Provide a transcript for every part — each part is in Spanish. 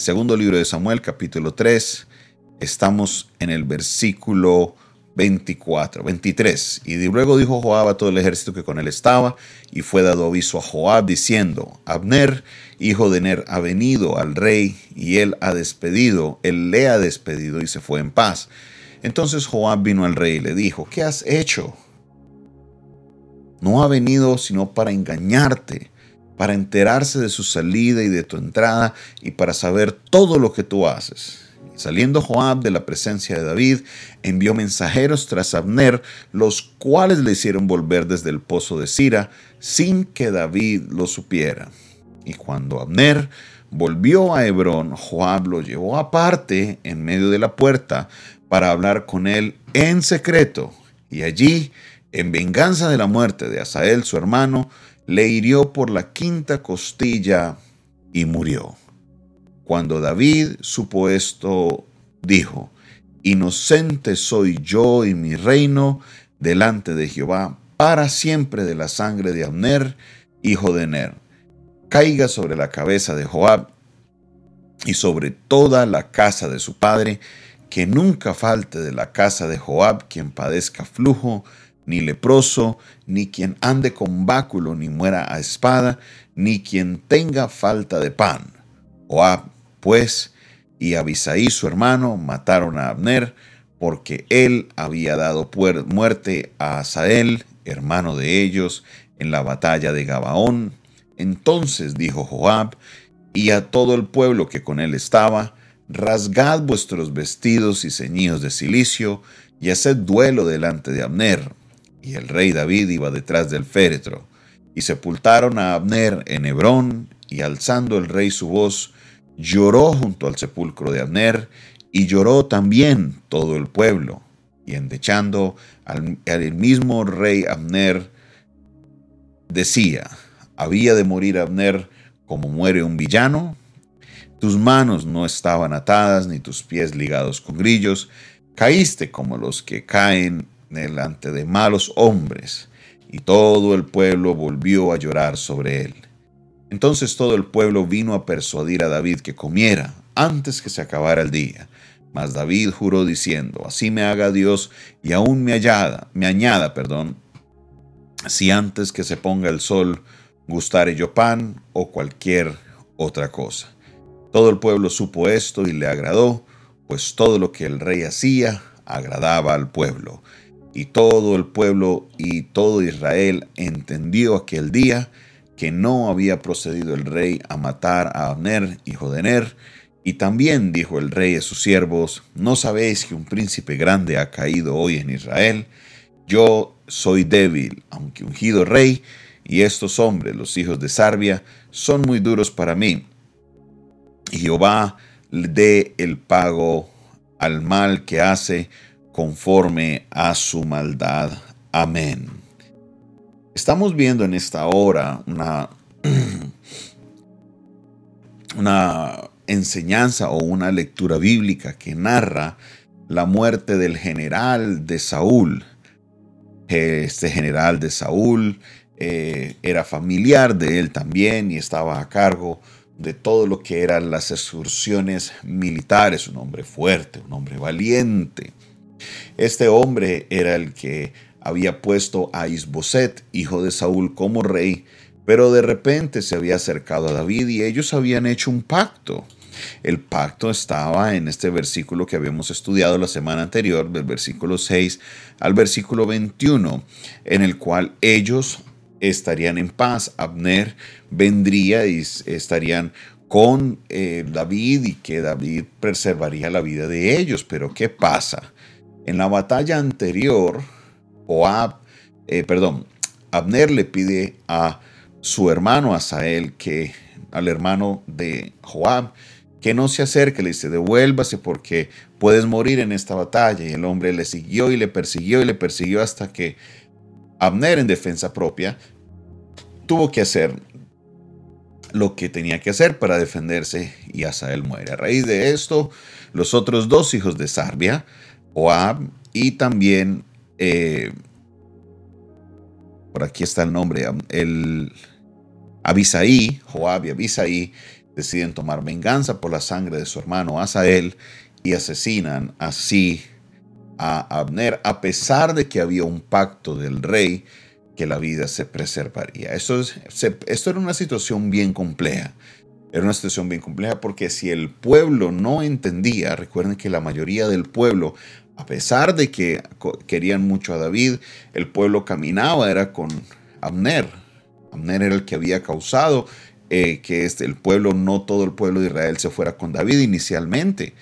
Segundo libro de Samuel, capítulo 3. Estamos en el versículo 24, 23. Y luego dijo Joab a todo el ejército que con él estaba, y fue dado aviso a Joab diciendo, Abner, hijo de Ner, ha venido al rey, y él ha despedido, él le ha despedido y se fue en paz. Entonces Joab vino al rey y le dijo, ¿qué has hecho? No ha venido sino para engañarte, para enterarse de su salida y de tu entrada, y para saber todo lo que tú haces. Saliendo Joab de la presencia de David, envió mensajeros tras Abner, los cuales le hicieron volver desde el pozo de Sira, sin que David lo supiera. Y cuando Abner volvió a Hebrón, Joab lo llevó aparte en medio de la puerta para hablar con él en secreto. Y allí, en venganza de la muerte de Asael, su hermano, le hirió por la quinta costilla y murió. Cuando David supo esto, dijo, Inocente soy yo y mi reino delante de Jehová para siempre de la sangre de Abner, hijo de Ner. Caiga sobre la cabeza de Joab y sobre toda la casa de su padre, que nunca falte de la casa de Joab quien padezca flujo, ni leproso, ni quien ande con báculo, ni muera a espada, ni quien tenga falta de pan. Joab pues, y Abisaí su hermano mataron a Abner, porque él había dado muerte a Asael, hermano de ellos, en la batalla de Gabaón. Entonces dijo Joab, y a todo el pueblo que con él estaba, rasgad vuestros vestidos y ceñidos de cilicio, y haced duelo delante de Abner. Y el rey David iba detrás del féretro. Y sepultaron a Abner en Hebrón, y alzando el rey su voz, lloró junto al sepulcro de Abner, y lloró también todo el pueblo. Y endechando al, al mismo rey Abner, decía, ¿había de morir Abner como muere un villano? Tus manos no estaban atadas, ni tus pies ligados con grillos, caíste como los que caen delante de malos hombres. Y todo el pueblo volvió a llorar sobre él. Entonces todo el pueblo vino a persuadir a David que comiera antes que se acabara el día. Mas David juró diciendo, así me haga Dios y aún me añada, me añada, perdón, si antes que se ponga el sol gustare yo pan o cualquier otra cosa. Todo el pueblo supo esto y le agradó, pues todo lo que el rey hacía agradaba al pueblo. Y todo el pueblo y todo Israel entendió aquel día que no había procedido el rey a matar a Abner, hijo de Ner, y también dijo el rey a sus siervos, ¿no sabéis que un príncipe grande ha caído hoy en Israel? Yo soy débil, aunque ungido rey, y estos hombres, los hijos de Sarbia, son muy duros para mí. Y Jehová dé el pago al mal que hace conforme a su maldad. Amén. Estamos viendo en esta hora una, una enseñanza o una lectura bíblica que narra la muerte del general de Saúl. Este general de Saúl eh, era familiar de él también y estaba a cargo de todo lo que eran las excursiones militares, un hombre fuerte, un hombre valiente. Este hombre era el que había puesto a Isboset, hijo de Saúl, como rey, pero de repente se había acercado a David y ellos habían hecho un pacto. El pacto estaba en este versículo que habíamos estudiado la semana anterior, del versículo 6 al versículo 21, en el cual ellos estarían en paz. Abner vendría y estarían con eh, David y que David preservaría la vida de ellos. Pero ¿qué pasa? En la batalla anterior, Joab, eh, perdón, Abner le pide a su hermano Asael que, al hermano de Joab, que no se acerque, le dice, devuélvase porque puedes morir en esta batalla. Y el hombre le siguió y le persiguió y le persiguió hasta que Abner, en defensa propia, tuvo que hacer lo que tenía que hacer para defenderse y Asael muere. A raíz de esto, los otros dos hijos de Sarbia, Joab y también eh, por aquí está el nombre, el Abisaí, Joab y Abisaí, deciden tomar venganza por la sangre de su hermano Asael y asesinan así a Abner, a pesar de que había un pacto del rey que la vida se preservaría. Esto, esto era una situación bien compleja. Era una situación bien compleja porque si el pueblo no entendía, recuerden que la mayoría del pueblo, a pesar de que querían mucho a David, el pueblo caminaba, era con Abner. Abner era el que había causado eh, que este, el pueblo, no todo el pueblo de Israel se fuera con David inicialmente.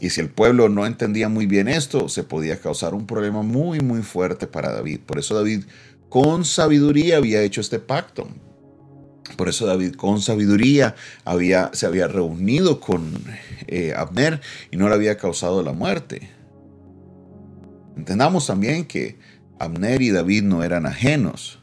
Y si el pueblo no entendía muy bien esto, se podía causar un problema muy, muy fuerte para David. Por eso David con sabiduría había hecho este pacto. Por eso David con sabiduría había, se había reunido con eh, Abner y no le había causado la muerte. Entendamos también que Abner y David no eran ajenos.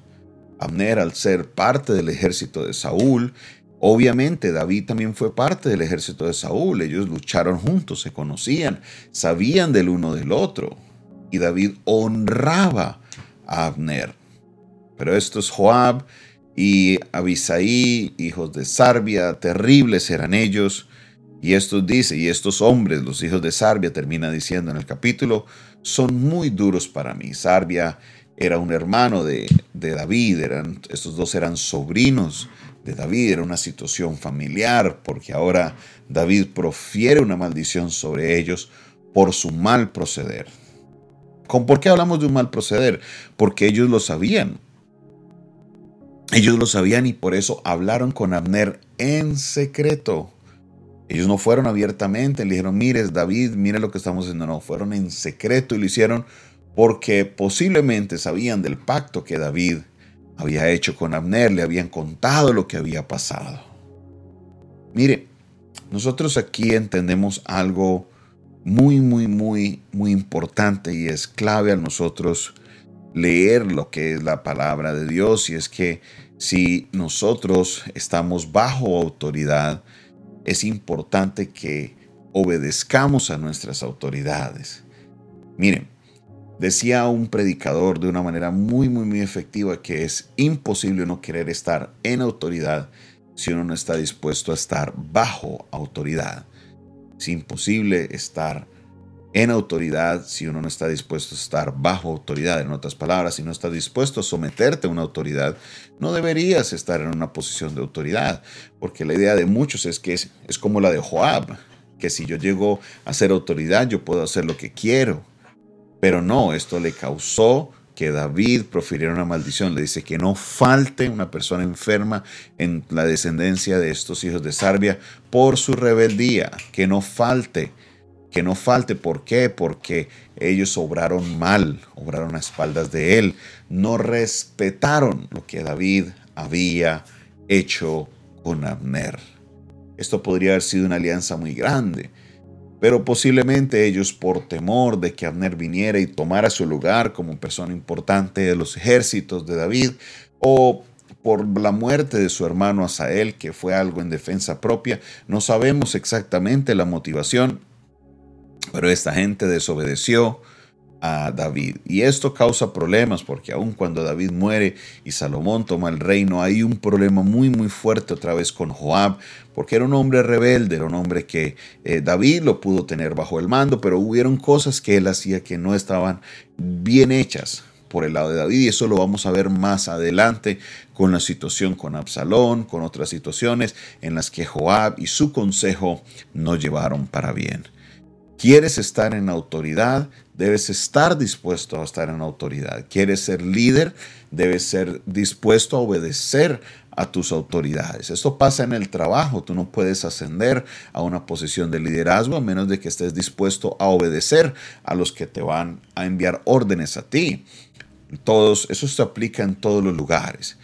Abner, al ser parte del ejército de Saúl, obviamente David también fue parte del ejército de Saúl. Ellos lucharon juntos, se conocían, sabían del uno del otro. Y David honraba a Abner. Pero estos Joab y Abisaí, hijos de Sarbia, terribles eran ellos. Y estos dice, y estos hombres, los hijos de Sarbia, termina diciendo en el capítulo, son muy duros para mí. Sarbia era un hermano de, David, eran, estos dos eran sobrinos de David, era una situación familiar, porque ahora David profiere una maldición sobre ellos por su mal proceder. ¿Con por qué hablamos de un mal proceder? Porque ellos lo sabían. Ellos lo sabían y por eso hablaron con Abner en secreto. Ellos no fueron abiertamente, le dijeron, mire David, mire lo que estamos haciendo. No, fueron en secreto y lo hicieron porque posiblemente sabían del pacto que David había hecho con Abner, le habían contado lo que había pasado. Mire, nosotros aquí entendemos algo muy, muy, muy, muy importante y es clave a nosotros leer lo que es la palabra de Dios y es que si nosotros estamos bajo autoridad, es importante que obedezcamos a nuestras autoridades. Miren, Decía un predicador de una manera muy, muy, muy efectiva que es imposible no querer estar en autoridad si uno no está dispuesto a estar bajo autoridad. Es imposible estar en autoridad si uno no está dispuesto a estar bajo autoridad. En otras palabras, si no estás dispuesto a someterte a una autoridad, no deberías estar en una posición de autoridad. Porque la idea de muchos es que es, es como la de Joab, que si yo llego a ser autoridad, yo puedo hacer lo que quiero pero no, esto le causó que David profiriera una maldición. Le dice que no falte una persona enferma en la descendencia de estos hijos de Sarbia por su rebeldía. Que no falte. Que no falte. ¿Por qué? Porque ellos obraron mal, obraron a espaldas de él. No respetaron lo que David había hecho con Abner. Esto podría haber sido una alianza muy grande pero posiblemente ellos por temor de que Abner viniera y tomara su lugar como persona importante de los ejércitos de David, o por la muerte de su hermano Asael, que fue algo en defensa propia, no sabemos exactamente la motivación, pero esta gente desobedeció, David. Y esto causa problemas porque aun cuando David muere y Salomón toma el reino, hay un problema muy muy fuerte otra vez con Joab, porque era un hombre rebelde, era un hombre que eh, David lo pudo tener bajo el mando, pero hubieron cosas que él hacía que no estaban bien hechas por el lado de David y eso lo vamos a ver más adelante con la situación con Absalón, con otras situaciones en las que Joab y su consejo no llevaron para bien. ¿Quieres estar en autoridad? Debes estar dispuesto a estar en autoridad. ¿Quieres ser líder? Debes ser dispuesto a obedecer a tus autoridades. Esto pasa en el trabajo. Tú no puedes ascender a una posición de liderazgo a menos de que estés dispuesto a obedecer a los que te van a enviar órdenes a ti. Todos, eso se aplica en todos los lugares.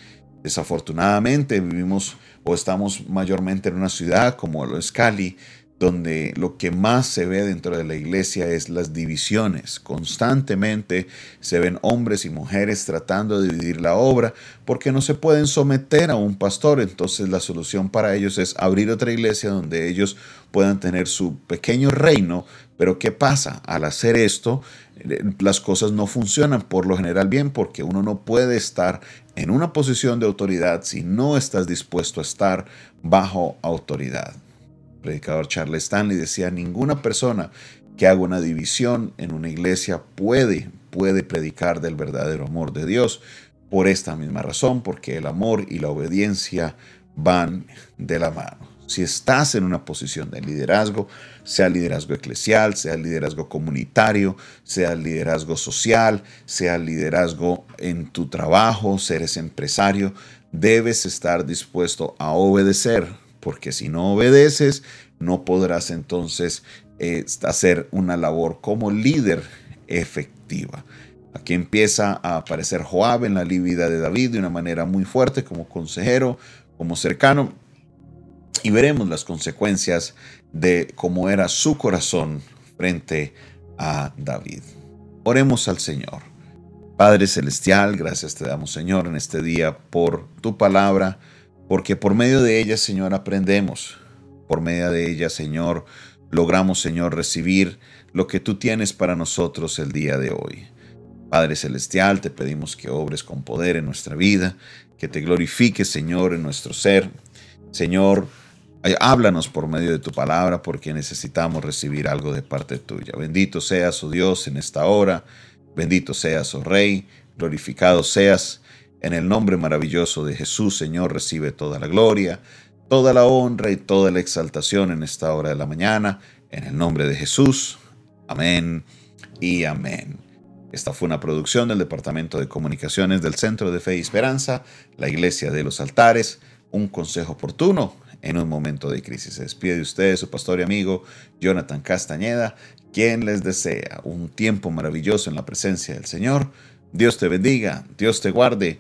Desafortunadamente vivimos o estamos mayormente en una ciudad como lo es Cali, donde lo que más se ve dentro de la iglesia es las divisiones. Constantemente se ven hombres y mujeres tratando de dividir la obra porque no se pueden someter a un pastor. Entonces la solución para ellos es abrir otra iglesia donde ellos puedan tener su pequeño reino. Pero ¿qué pasa? Al hacer esto, eh, las cosas no funcionan por lo general bien porque uno no puede estar en una posición de autoridad si no estás dispuesto a estar bajo autoridad predicador Charles Stanley decía, ninguna persona que haga una división en una iglesia puede, puede predicar del verdadero amor de Dios. Por esta misma razón, porque el amor y la obediencia van de la mano. Si estás en una posición de liderazgo, sea liderazgo eclesial, sea liderazgo comunitario, sea liderazgo social, sea liderazgo en tu trabajo, eres empresario, debes estar dispuesto a obedecer porque si no obedeces, no podrás entonces eh, hacer una labor como líder efectiva. Aquí empieza a aparecer Joab en la vida de David de una manera muy fuerte como consejero, como cercano, y veremos las consecuencias de cómo era su corazón frente a David. Oremos al Señor. Padre Celestial, gracias te damos Señor en este día por tu palabra porque por medio de ella, Señor, aprendemos. Por medio de ella, Señor, logramos, Señor, recibir lo que tú tienes para nosotros el día de hoy. Padre Celestial, te pedimos que obres con poder en nuestra vida, que te glorifiques, Señor, en nuestro ser. Señor, háblanos por medio de tu palabra porque necesitamos recibir algo de parte tuya. Bendito seas, oh Dios, en esta hora. Bendito seas, oh Rey. Glorificado seas en el nombre maravilloso de Jesús, Señor, recibe toda la gloria, toda la honra y toda la exaltación en esta hora de la mañana. En el nombre de Jesús. Amén y amén. Esta fue una producción del Departamento de Comunicaciones del Centro de Fe y Esperanza, la Iglesia de los Altares, un consejo oportuno en un momento de crisis. Se despide de ustedes su pastor y amigo Jonathan Castañeda, quien les desea un tiempo maravilloso en la presencia del Señor Dios te bendiga, Dios te guarde.